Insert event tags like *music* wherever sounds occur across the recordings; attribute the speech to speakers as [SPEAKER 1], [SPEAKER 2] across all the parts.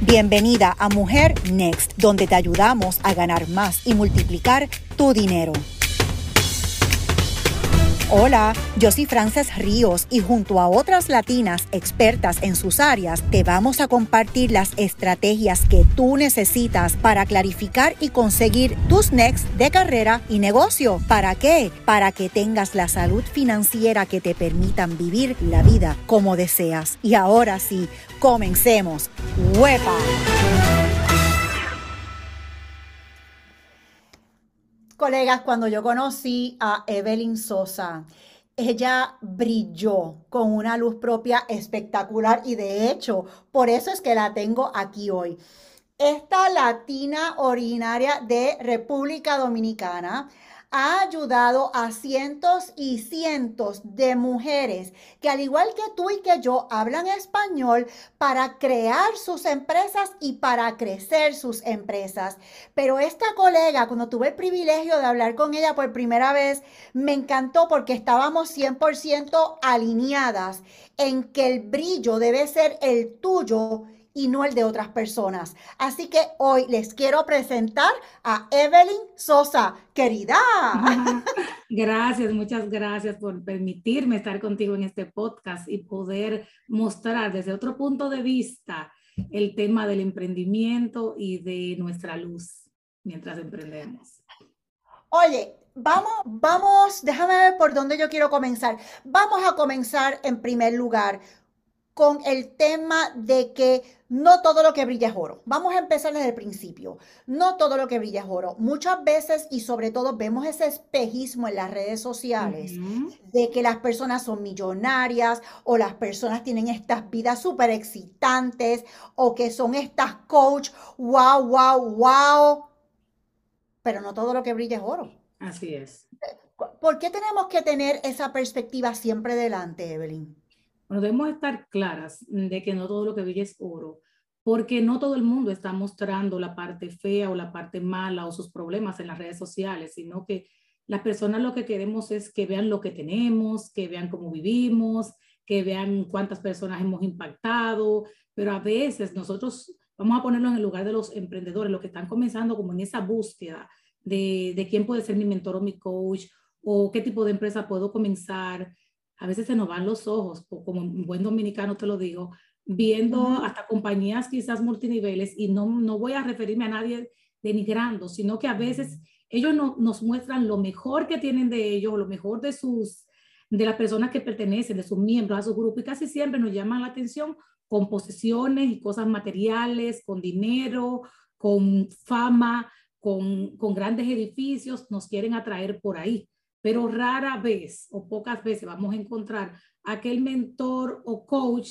[SPEAKER 1] Bienvenida a Mujer Next, donde te ayudamos a ganar más y multiplicar tu dinero. Hola, yo soy Frances Ríos y junto a otras latinas expertas en sus áreas, te vamos a compartir las estrategias que tú necesitas para clarificar y conseguir tus next de carrera y negocio. ¿Para qué? Para que tengas la salud financiera que te permitan vivir la vida como deseas. Y ahora sí, comencemos. ¡Huepa! Colegas, cuando yo conocí a Evelyn Sosa, ella brilló con una luz propia espectacular y de hecho, por eso es que la tengo aquí hoy. Esta latina originaria de República Dominicana ha ayudado a cientos y cientos de mujeres que al igual que tú y que yo hablan español para crear sus empresas y para crecer sus empresas. Pero esta colega, cuando tuve el privilegio de hablar con ella por primera vez, me encantó porque estábamos 100% alineadas en que el brillo debe ser el tuyo y no el de otras personas. Así que hoy les quiero presentar a Evelyn Sosa, querida. *laughs*
[SPEAKER 2] Gracias, muchas gracias por permitirme estar contigo en este podcast y poder mostrar desde otro punto de vista el tema del emprendimiento y de nuestra luz mientras emprendemos.
[SPEAKER 1] Oye, vamos, vamos, déjame ver por dónde yo quiero comenzar. Vamos a comenzar en primer lugar con el tema de que no todo lo que brilla es oro. Vamos a empezar desde el principio. No todo lo que brilla es oro. Muchas veces y sobre todo vemos ese espejismo en las redes sociales de que las personas son millonarias o las personas tienen estas vidas súper excitantes o que son estas coach, wow, wow, wow. Pero no todo lo que brilla es oro.
[SPEAKER 2] Así es.
[SPEAKER 1] ¿Por qué tenemos que tener esa perspectiva siempre delante, Evelyn?
[SPEAKER 2] Bueno, debemos estar claras de que no todo lo que brilla es oro, porque no todo el mundo está mostrando la parte fea o la parte mala o sus problemas en las redes sociales, sino que las personas lo que queremos es que vean lo que tenemos, que vean cómo vivimos, que vean cuántas personas hemos impactado, pero a veces nosotros vamos a ponerlo en el lugar de los emprendedores, los que están comenzando como en esa búsqueda de, de quién puede ser mi mentor o mi coach o qué tipo de empresa puedo comenzar a veces se nos van los ojos, como un buen dominicano te lo digo, viendo hasta compañías quizás multiniveles y no, no voy a referirme a nadie denigrando, sino que a veces ellos no, nos muestran lo mejor que tienen de ellos, lo mejor de sus de las personas que pertenecen, de sus miembros, a su grupo, y casi siempre nos llaman la atención con posesiones y cosas materiales, con dinero, con fama, con, con grandes edificios, nos quieren atraer por ahí pero rara vez o pocas veces vamos a encontrar aquel mentor o coach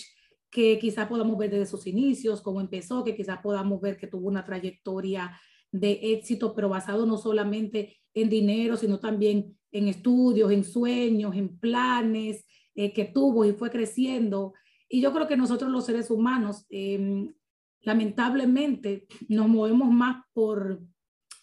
[SPEAKER 2] que quizá podamos ver desde sus inicios, cómo empezó, que quizá podamos ver que tuvo una trayectoria de éxito, pero basado no solamente en dinero, sino también en estudios, en sueños, en planes eh, que tuvo y fue creciendo. Y yo creo que nosotros los seres humanos, em, lamentablemente, nos movemos más por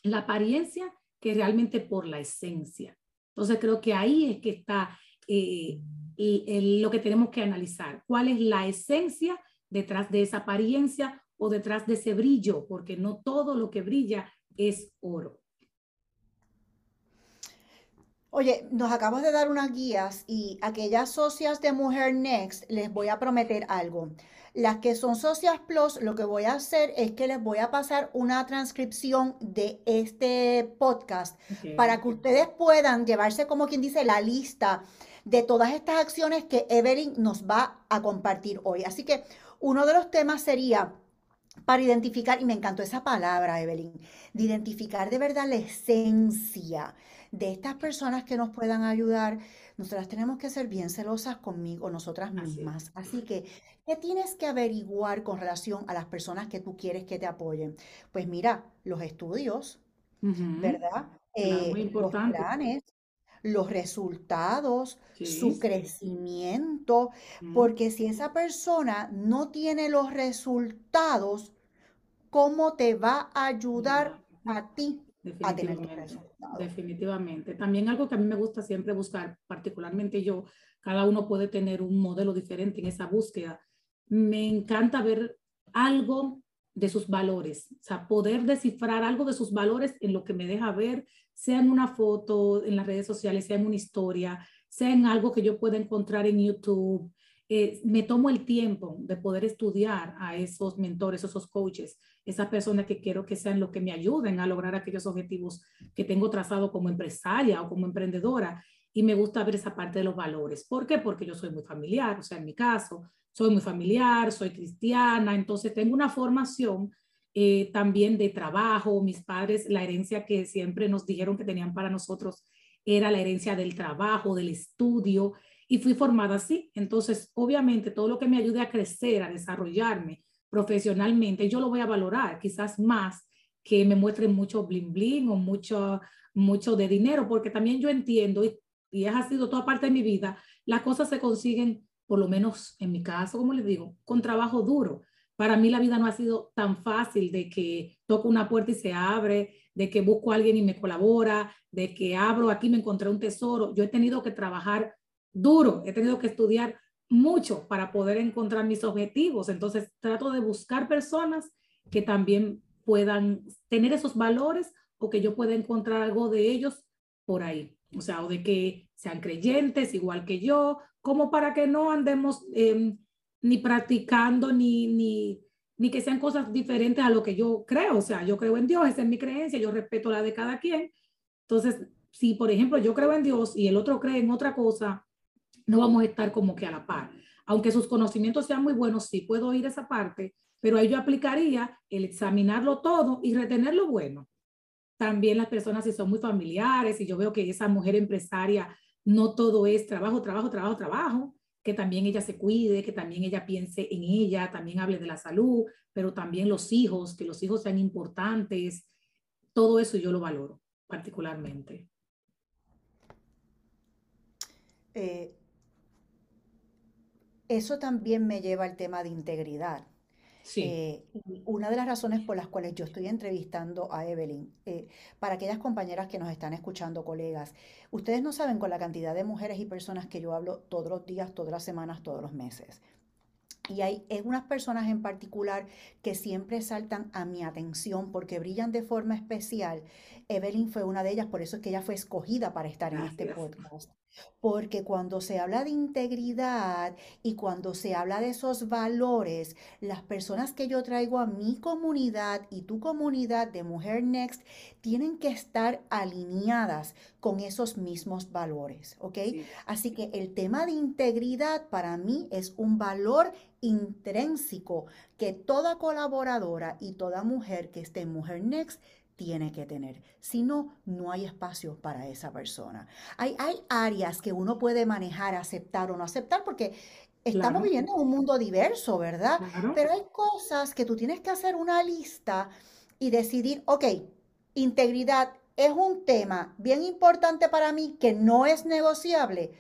[SPEAKER 2] la apariencia que realmente por la esencia. Entonces creo que ahí es que está eh, lo que tenemos que analizar. ¿Cuál es la esencia detrás de esa apariencia o detrás de ese brillo? Porque no todo lo que brilla es oro.
[SPEAKER 1] Oye, nos acabas de dar unas guías y aquellas socias de Mujer Next les voy a prometer algo. Las que son socias plus, lo que voy a hacer es que les voy a pasar una transcripción de este podcast para que ustedes puedan llevarse, como quien dice, la lista de todas estas acciones que Evelyn nos va a compartir hoy. Así que uno de los temas sería para identificar, y me encantó esa palabra, Evelyn, de identificar de verdad la esencia de estas personas que nos puedan ayudar. Nosotras tenemos que ser bien celosas conmigo, nosotras mismas. Así que ¿Qué tienes que averiguar con relación a las personas que tú quieres que te apoyen? Pues mira, los estudios, ¿verdad?
[SPEAKER 2] Eh, los
[SPEAKER 1] planes, los resultados, su crecimiento, porque si esa persona no tiene los resultados, ¿cómo te va a ayudar a ti a tener tus resultados?
[SPEAKER 2] Definitivamente. También algo que a mí me gusta siempre buscar, particularmente yo, cada uno puede tener un modelo diferente en esa búsqueda me encanta ver algo de sus valores, o sea, poder descifrar algo de sus valores en lo que me deja ver, sea en una foto en las redes sociales, sea en una historia, sea en algo que yo pueda encontrar en YouTube. Eh, me tomo el tiempo de poder estudiar a esos mentores, esos coaches, esas personas que quiero que sean lo que me ayuden a lograr aquellos objetivos que tengo trazado como empresaria o como emprendedora. Y me gusta ver esa parte de los valores. ¿Por qué? Porque yo soy muy familiar, o sea, en mi caso, soy muy familiar, soy cristiana, entonces tengo una formación eh, también de trabajo. Mis padres, la herencia que siempre nos dijeron que tenían para nosotros era la herencia del trabajo, del estudio, y fui formada así. Entonces, obviamente, todo lo que me ayude a crecer, a desarrollarme profesionalmente, yo lo voy a valorar, quizás más que me muestren mucho bling bling o mucho, mucho de dinero, porque también yo entiendo, y, y ha sido toda parte de mi vida, las cosas se consiguen por lo menos en mi caso, como les digo, con trabajo duro. Para mí la vida no ha sido tan fácil de que toco una puerta y se abre, de que busco a alguien y me colabora, de que abro aquí me encontré un tesoro. Yo he tenido que trabajar duro, he tenido que estudiar mucho para poder encontrar mis objetivos. Entonces trato de buscar personas que también puedan tener esos valores o que yo pueda encontrar algo de ellos por ahí. O sea, o de que sean creyentes igual que yo, como para que no andemos em, ni practicando ni, ni, ni que sean cosas diferentes a lo que yo creo. O sea, yo creo en Dios, esa es mi creencia, yo respeto la de cada quien. Entonces, si por ejemplo yo creo en Dios y el otro cree en otra cosa, no vamos a estar como que a la par. Aunque sus conocimientos sean muy buenos, sí puedo oír esa parte, pero ahí yo aplicaría el examinarlo todo y retener lo bueno. También las personas si son muy familiares y yo veo que esa mujer empresaria no todo es trabajo, trabajo, trabajo, trabajo, que también ella se cuide, que también ella piense en ella, también hable de la salud, pero también los hijos, que los hijos sean importantes, todo eso yo lo valoro particularmente.
[SPEAKER 1] Eh, eso también me lleva al tema de integridad.
[SPEAKER 2] Sí.
[SPEAKER 1] Eh, una de las razones por las cuales yo estoy entrevistando a Evelyn, eh, para aquellas compañeras que nos están escuchando, colegas, ustedes no saben con la cantidad de mujeres y personas que yo hablo todos los días, todas las semanas, todos los meses. Y hay unas personas en particular que siempre saltan a mi atención porque brillan de forma especial. Evelyn fue una de ellas, por eso es que ella fue escogida para estar en este podcast. Porque cuando se habla de integridad y cuando se habla de esos valores, las personas que yo traigo a mi comunidad y tu comunidad de Mujer Next tienen que estar alineadas con esos mismos valores, ¿ok? Así que el tema de integridad para mí es un valor intrínseco que toda colaboradora y toda mujer que esté en Mujer Next tiene que tener. Si no, no hay espacio para esa persona. Hay, hay áreas que uno puede manejar, aceptar o no aceptar, porque estamos viviendo en un mundo diverso, ¿verdad? Pero hay cosas que tú tienes que hacer una lista y decidir, ok, integridad es un tema bien importante para mí que no es negociable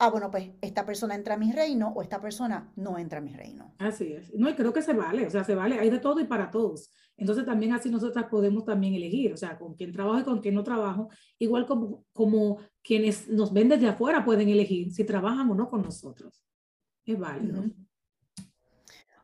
[SPEAKER 1] ah, bueno, pues esta persona entra a mi reino o esta persona no entra a mi reino.
[SPEAKER 2] Así es. No, y creo que se vale, o sea, se vale, hay de todo y para todos. Entonces también así nosotras podemos también elegir, o sea, con quién trabajo y con quién no trabajo, igual como, como quienes nos ven desde afuera pueden elegir si trabajan o no con nosotros. Es válido.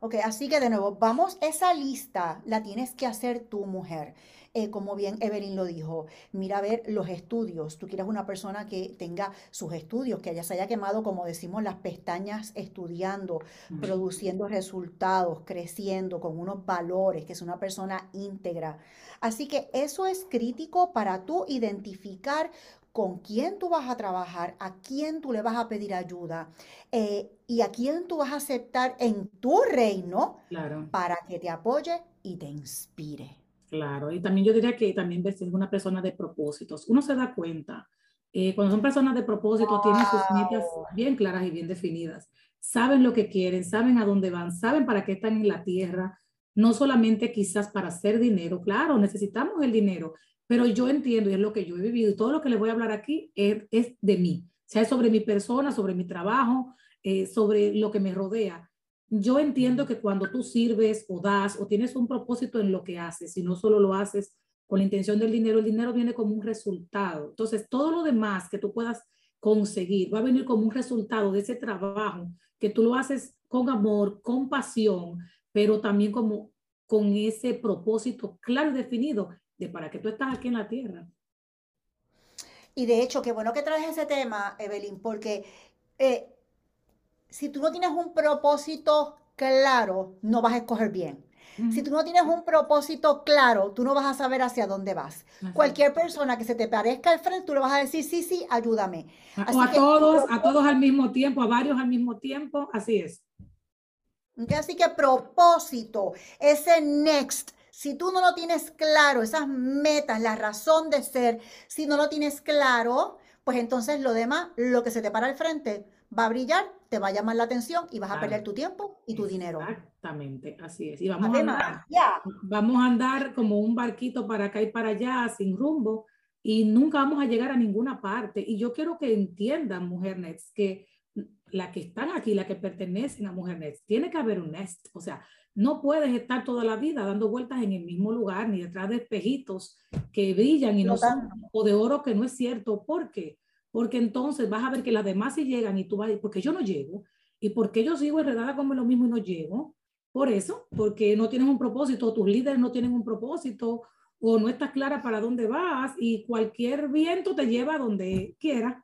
[SPEAKER 1] Ok, así que de nuevo, vamos, esa lista la tienes que hacer tu mujer. Eh, como bien Evelyn lo dijo, mira a ver los estudios. Tú quieres una persona que tenga sus estudios, que haya, se haya quemado, como decimos, las pestañas estudiando, produciendo resultados, creciendo con unos valores, que es una persona íntegra. Así que eso es crítico para tú identificar con quién tú vas a trabajar, a quién tú le vas a pedir ayuda eh, y a quién tú vas a aceptar en tu reino para que te apoye y te inspire.
[SPEAKER 2] Claro, y también yo diría que también ves una persona de propósitos. Uno se da cuenta, eh, cuando son personas de propósito, tienen sus metas bien claras y bien definidas. Saben lo que quieren, saben a dónde van, saben para qué están en la tierra, no solamente quizás para hacer dinero. Claro, necesitamos el dinero, pero yo entiendo y es lo que yo he vivido y todo lo que les voy a hablar aquí es, es de mí, o sea, es sobre mi persona, sobre mi trabajo, eh, sobre lo que me rodea yo entiendo que cuando tú sirves o das o tienes un propósito en lo que haces y no solo lo haces con la intención del dinero, el dinero viene como un resultado. Entonces, todo lo demás que tú puedas conseguir va a venir como un resultado de ese trabajo que tú lo haces con amor, con pasión, pero también como con ese propósito claro y definido de para qué tú estás aquí en la tierra.
[SPEAKER 1] Y de hecho, qué bueno que traes ese tema, Evelyn, porque eh, si tú no tienes un propósito claro, no vas a escoger bien. Si tú no tienes un propósito claro, tú no vas a saber hacia dónde vas. Cualquier persona que se te parezca al frente, tú le vas a decir, sí, sí, ayúdame.
[SPEAKER 2] o a todos, a todos al mismo tiempo, a varios al mismo tiempo, así es.
[SPEAKER 1] Así que propósito, ese next, si tú no lo tienes claro, esas metas, la razón de ser, si no lo tienes claro, pues entonces lo demás, lo que se te para al frente, va a brillar, te va a llamar la atención y vas a perder tu tiempo y tu dinero.
[SPEAKER 2] Exactamente, así es. Y vamos, a andar, vamos a andar como un barquito para acá y para allá, sin rumbo, y nunca vamos a llegar a ninguna parte. Y yo quiero que entiendan, Mujer Nets, que la que están aquí, la que pertenecen a Mujer Nets, tiene que haber un nest. O sea, no puedes estar toda la vida dando vueltas en el mismo lugar, ni detrás de espejitos que brillan y no son o de oro que no es cierto. ¿Por qué? Porque entonces vas a ver que las demás sí llegan y tú vas a decir, ¿por qué yo no llego? ¿Y por qué yo sigo enredada como lo mismo y no llego? Por eso, porque no tienes un propósito, tus líderes no tienen un propósito, o no estás clara para dónde vas y cualquier viento te lleva a donde quiera,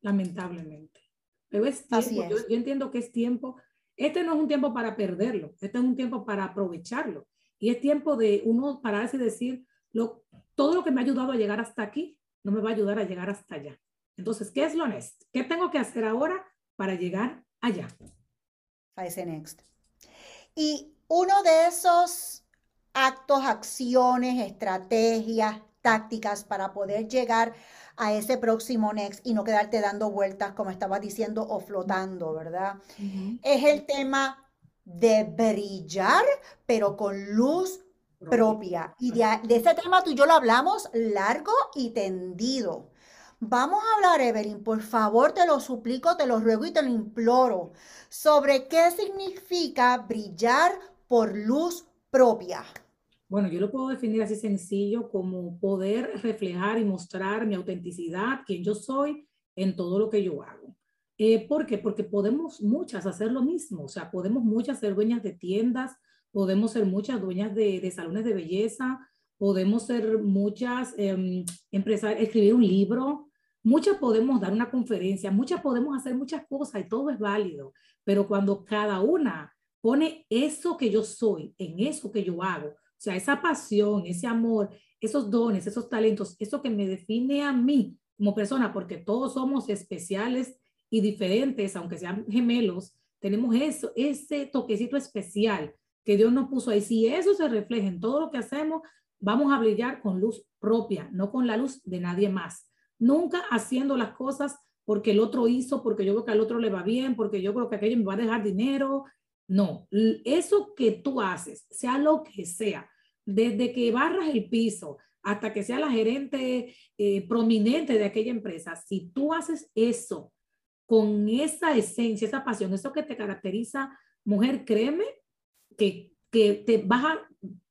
[SPEAKER 2] lamentablemente. Pero es tiempo, Yo, yo, entiendo que es tiempo, este no es un tiempo para perderlo, este es un tiempo para aprovecharlo. Y es tiempo de uno pararse y decir, lo, todo lo que me ha ayudado a llegar hasta aquí, no me va a ayudar a llegar hasta allá. Entonces, ¿qué es lo next? ¿Qué tengo que hacer ahora para llegar allá?
[SPEAKER 1] A ese next. Y uno de esos actos, acciones, estrategias, tácticas para poder llegar a ese próximo next y no quedarte dando vueltas, como estaba diciendo, o flotando, ¿verdad? Es el tema de brillar, pero con luz propia. Y de, de, ese tema tú y yo lo hablamos largo y tendido. Vamos a hablar, Evelyn, por favor, te lo suplico, te lo ruego y te lo imploro, sobre qué significa brillar por luz propia.
[SPEAKER 2] Bueno, yo lo puedo definir así sencillo como poder reflejar y mostrar mi autenticidad, quién yo soy en todo lo que yo hago. Eh, ¿Por qué? Porque podemos muchas hacer lo mismo, o sea, podemos muchas ser dueñas de tiendas, podemos ser muchas dueñas de, salones de belleza, podemos ser muchas eh, empresas, escribir un libro, Muchas podemos dar una conferencia, muchas podemos hacer muchas cosas y todo es válido, pero cuando cada una pone eso que yo soy en eso que yo hago, o sea, esa pasión, ese amor, esos dones, esos talentos, eso que me define a mí como persona, porque todos somos especiales y diferentes, aunque sean gemelos, tenemos eso, ese toquecito especial que Dios nos puso ahí. Si eso se refleja en todo lo que hacemos, vamos a brillar con luz propia, no con la luz de nadie más nunca haciendo las cosas porque el otro hizo, porque yo creo que al otro le va bien, porque yo creo que aquello me va a dejar dinero. No, eso que tú haces, sea lo que sea, desde que barras el piso hasta que sea la gerente eh, prominente de aquella empresa, si tú haces eso con esa esencia, esa pasión, eso que te caracteriza, mujer, créeme que, que te, vas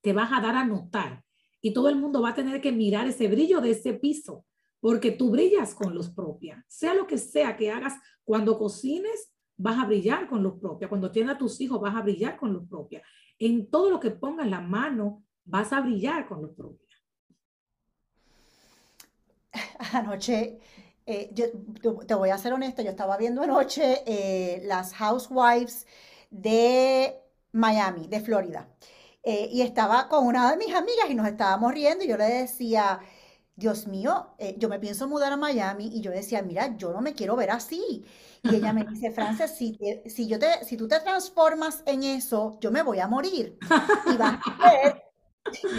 [SPEAKER 2] te vas a dar a notar y todo el mundo va a tener que mirar ese brillo de ese piso porque tú brillas con luz propia. Sea lo que sea que hagas, cuando cocines, vas a brillar con luz propia. Cuando tienes a tus hijos, vas a brillar con luz propia. En todo lo que pongas la mano, vas a brillar con luz propia. *laughs*
[SPEAKER 1] Anoche, eh, yo, te voy a ser honesta, yo estaba viendo anoche eh, las housewives de Miami, de Florida. Eh, y estaba con una de mis amigas y nos estábamos riendo y yo le decía, Dios mío, eh, yo me pienso mudar a Miami y yo decía, mira, yo no me quiero ver así. Y ella me dice, *laughs* Frances, si, si, yo te, si tú te transformas en eso, yo me voy a morir. Y vas a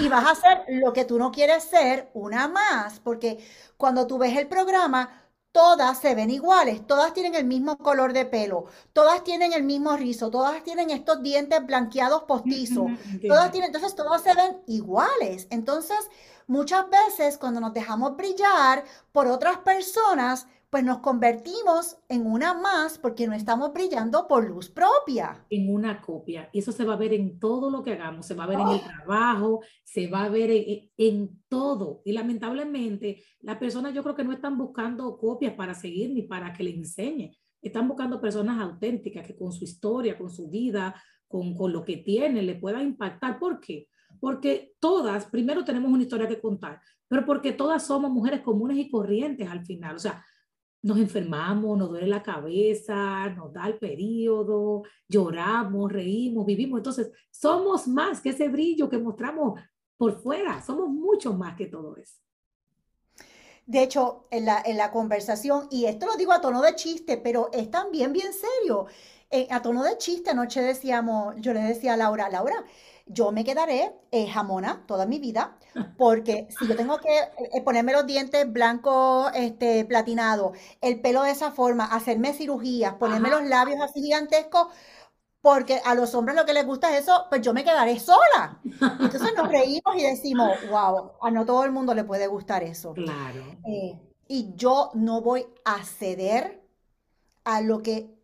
[SPEAKER 1] y vas a hacer lo que tú no quieres ser, una más, porque cuando tú ves el programa, todas se ven iguales, todas tienen el mismo color de pelo, todas tienen el mismo rizo, todas tienen estos dientes blanqueados postizos, todas tienen, entonces todas se ven iguales. Entonces, muchas veces cuando nos dejamos brillar por otras personas, pues nos convertimos en una más porque no estamos brillando por luz propia.
[SPEAKER 2] En una copia. Y eso se va a ver en todo lo que hagamos, se va a ver en el oh. trabajo, se va a ver en, todo. Y lamentablemente las personas yo creo que no están buscando copias para seguir ni para que le enseñe. Están buscando personas auténticas que con su historia, con su vida, con, con lo que tiene, le pueda impactar. ¿Por qué? Porque todas, primero tenemos una historia que contar, pero porque todas somos mujeres comunes y corrientes al final. O sea, nos enfermamos, nos duele la cabeza, nos da el periodo, lloramos, reímos, vivimos. Entonces, somos más que ese brillo que mostramos por fuera, somos mucho más que todo eso.
[SPEAKER 1] De hecho, en la, en la conversación, y esto lo digo a tono de chiste, pero es también bien serio. Eh, a tono de chiste, anoche decíamos, yo le decía a Laura, Laura, yo me quedaré eh, jamona toda mi vida, porque si yo tengo que eh, ponerme los dientes blancos, este, platinados, el pelo de esa forma, hacerme cirugías, ponerme los labios así gigantescos, porque a los hombres lo que les gusta es eso, pues yo me quedaré sola. Entonces nos reímos y decimos, wow, a no todo el mundo le puede gustar eso.
[SPEAKER 2] Claro.
[SPEAKER 1] Eh, y yo no voy a ceder a lo que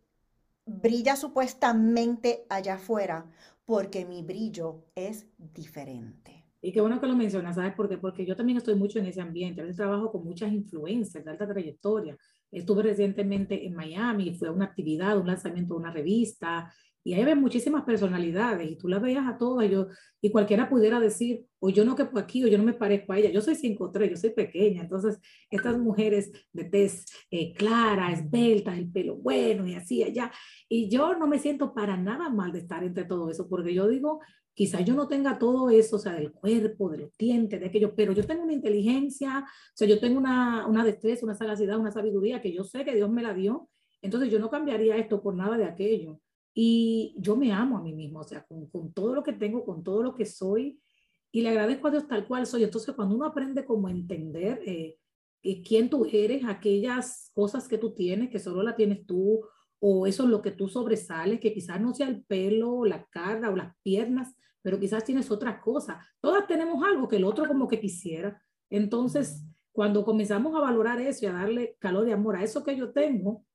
[SPEAKER 1] brilla supuestamente allá afuera, porque mi brillo es diferente.
[SPEAKER 2] Y qué bueno que lo mencionas, ¿sabes por qué? Porque yo también estoy mucho en ese ambiente. A veces trabajo con muchas influencers de alta trayectoria. Estuve recientemente en Miami, fue a una actividad, un lanzamiento de una revista, y ahí ven muchísimas personalidades y tú las veías a todas yo, y cualquiera pudiera decir, o yo no quepo aquí, o yo no me parezco a ella. Yo soy 5'3, yo soy pequeña. Entonces, estas mujeres de tez eh, clara, esbelta, el pelo bueno y así allá. Y yo no me siento para nada mal de estar entre todo eso, porque yo digo, quizás yo no tenga todo eso, o sea, del cuerpo, de los dientes, de aquello, pero yo tengo una inteligencia, o sea, yo tengo una, una destreza, una sagacidad, una sabiduría que yo sé que Dios me la dio. Entonces, yo no cambiaría esto por nada de aquello. Y yo me amo a mí mismo, o sea, con, con, todo lo que tengo, con todo lo que soy, y le agradezco a Dios tal cual soy. Entonces, cuando uno aprende como a entender eh, quién tú eres, aquellas cosas que tú tienes, que solo la tienes tú, o eso es lo que tú sobresales, que quizás no sea el pelo, la cara o las piernas, pero quizás tienes otras cosas. Todas tenemos algo que el otro como que quisiera. Entonces, cuando comenzamos a valorar eso y a darle calor de amor a eso que yo tengo,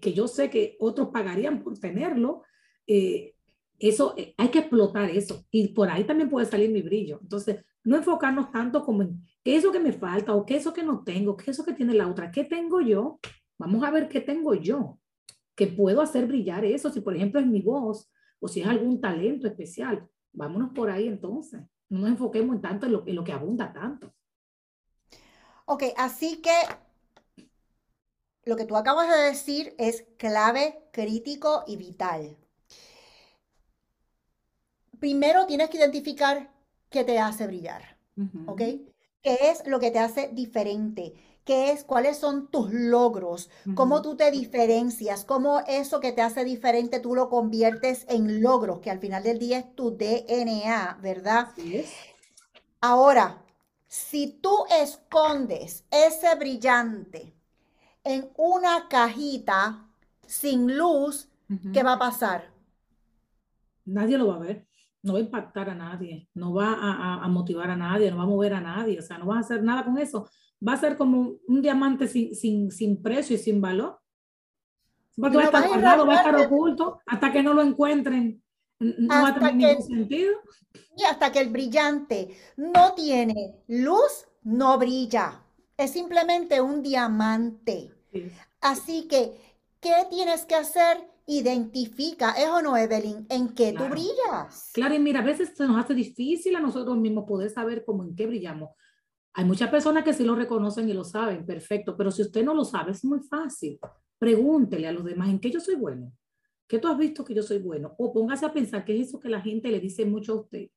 [SPEAKER 2] que, yo sé que otros pagarían por tenerlo, eh, eso eh, hay que explotar eso y por ahí también puede salir mi brillo. Entonces, no enfocarnos tanto como en qué es eso que me falta o qué es eso que no tengo, qué es eso que tiene la otra, qué tengo yo. Vamos a ver qué tengo yo, que puedo hacer brillar eso, si por ejemplo es mi voz o si es algún talento especial. Vámonos por ahí entonces. No nos enfoquemos en tanto en lo, en lo que abunda tanto.
[SPEAKER 1] Ok, así que lo que tú acabas de decir es clave, crítico y vital. Primero tienes que identificar qué te hace brillar, ¿ok? ¿Qué es lo que te hace diferente? ¿Qué es, cuáles son tus logros? ¿Cómo tú te diferencias? ¿Cómo eso que te hace diferente tú lo conviertes en logros? Que al final del día es tu DNA, ¿verdad?
[SPEAKER 2] Sí
[SPEAKER 1] Ahora, si tú escondes ese brillante, en una cajita sin luz, ¿qué va a pasar?
[SPEAKER 2] Nadie lo va a ver, no va a impactar a nadie, no va a, motivar a nadie, no va a mover a nadie, o sea, no va a hacer nada con eso. Va a ser como un diamante sin, sin, precio y sin valor. Porque va a estar guardado, va a estar oculto hasta que no lo encuentren. No va a tener ningún sentido.
[SPEAKER 1] Y hasta que el brillante no tiene luz, no brilla. Es simplemente un diamante. Así que, ¿qué tienes que hacer? Identifica, ¿es o no, Evelyn? ¿En qué tú brillas?
[SPEAKER 2] Claro, y mira, a veces se nos hace difícil a nosotros mismos poder saber cómo en qué brillamos. Hay muchas personas que sí lo reconocen y lo saben, perfecto, pero si usted no lo sabe, es muy fácil. Pregúntele a los demás en qué yo soy bueno. ¿Qué tú has visto que yo soy bueno? O póngase a pensar qué es eso que la gente le dice mucho a usted.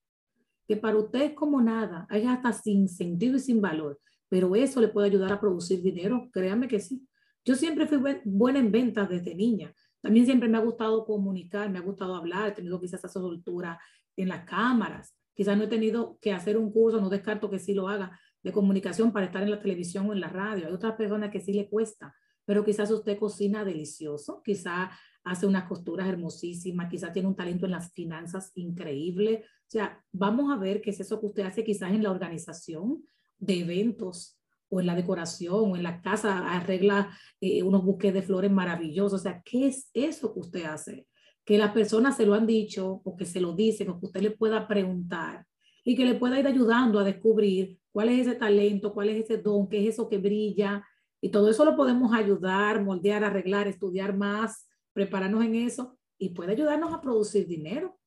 [SPEAKER 2] Que para usted es como nada, es hasta sin sentido y sin valor, pero eso le puede ayudar a producir dinero, créanme que sí. Yo siempre fui buena en ventas desde niña. También siempre me ha gustado comunicar, me ha gustado hablar, he tenido quizás esa soltura en las cámaras. Quizás no he tenido que hacer un curso, no descarto que sí lo haga, de comunicación para estar en la televisión o en la radio. Hay otras personas que sí le cuesta, pero quizás usted cocina delicioso, quizás hace unas costuras hermosísimas, quizás tiene un talento en las finanzas increíble. O sea, vamos a ver qué es eso que usted hace quizás en la organización de eventos o en la decoración o en la casa arregla eh, unos buques de flores maravillosos. O sea, ¿qué es eso que usted hace? Que las personas se lo han dicho o que se lo dicen o que usted le pueda preguntar y que le pueda ir ayudando a descubrir cuál es ese talento, cuál es ese don, qué es eso que brilla. Y todo eso lo podemos ayudar, moldear, arreglar, estudiar más, prepararnos en eso y puede ayudarnos a producir dinero.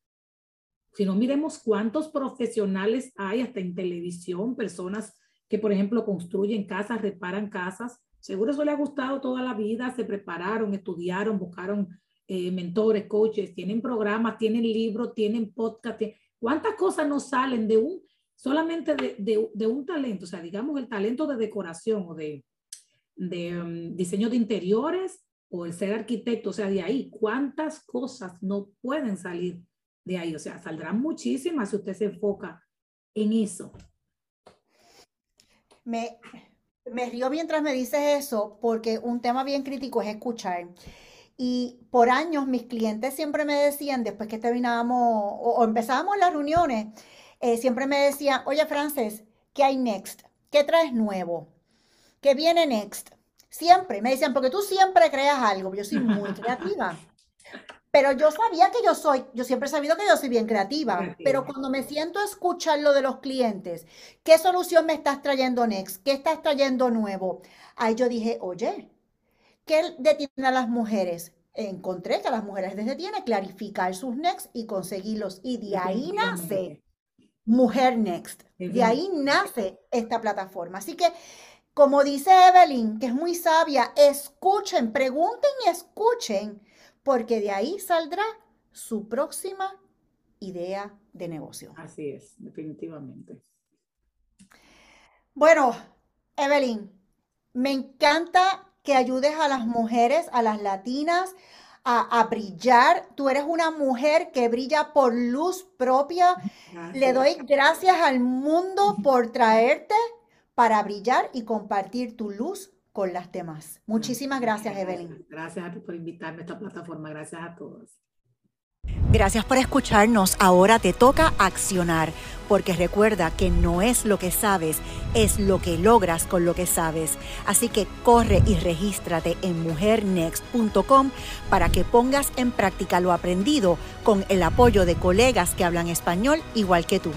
[SPEAKER 2] Si no miremos cuántos profesionales hay hasta en televisión, personas que, por ejemplo, construyen casas, reparan casas. Seguro eso le ha gustado toda la vida, se prepararon, estudiaron, buscaron eh, mentores, coaches, tienen programas, tienen libros, tienen podcast. ¿Cuántas cosas nos salen de un, solamente de, de, un talento? O sea, digamos el talento de decoración o de, de um, diseño de interiores o el ser arquitecto, o sea, de ahí, ¿cuántas cosas no pueden salir de ahí? O sea, saldrán muchísimas si usted se enfoca en eso.
[SPEAKER 1] Me, me río mientras me dices eso porque un tema bien crítico es escuchar. Y por años mis clientes siempre me decían, después que terminábamos o, empezábamos las reuniones, eh, siempre me decían, oye Frances, ¿qué hay next? ¿Qué traes nuevo? ¿Qué viene next? Siempre, me decían, porque tú siempre creas algo, yo soy muy creativa. *laughs* Pero yo sabía que yo soy, yo siempre he sabido que yo soy bien creativa, creativa, pero cuando me siento a escuchar lo de los clientes, ¿qué solución me estás trayendo next? ¿Qué estás trayendo nuevo? Ahí yo dije, oye, ¿qué detiene a las mujeres? Encontré que a las mujeres les detiene clarificar sus next y conseguirlos. Y de ahí nace Mujer Next. De ahí nace esta plataforma. Así que como dice Evelyn, que es muy sabia, escuchen, pregunten y escuchen, porque de ahí saldrá su próxima idea de negocio.
[SPEAKER 2] Así es, definitivamente.
[SPEAKER 1] Bueno, Evelyn, me encanta que ayudes a las mujeres, a las latinas, a, a, brillar. Tú eres una mujer que brilla por luz propia. Gracias. Le doy gracias al mundo por traerte para brillar y compartir tu luz con las demás. Muchísimas gracias, Evelyn.
[SPEAKER 2] Gracias por invitarme a esta plataforma. Gracias a todos.
[SPEAKER 1] Gracias por escucharnos. Ahora te toca accionar, porque recuerda que no es lo que sabes, es lo que logras con lo que sabes. Así que corre y regístrate en mujernext.com para que pongas en práctica lo aprendido con el apoyo de colegas que hablan español igual que tú.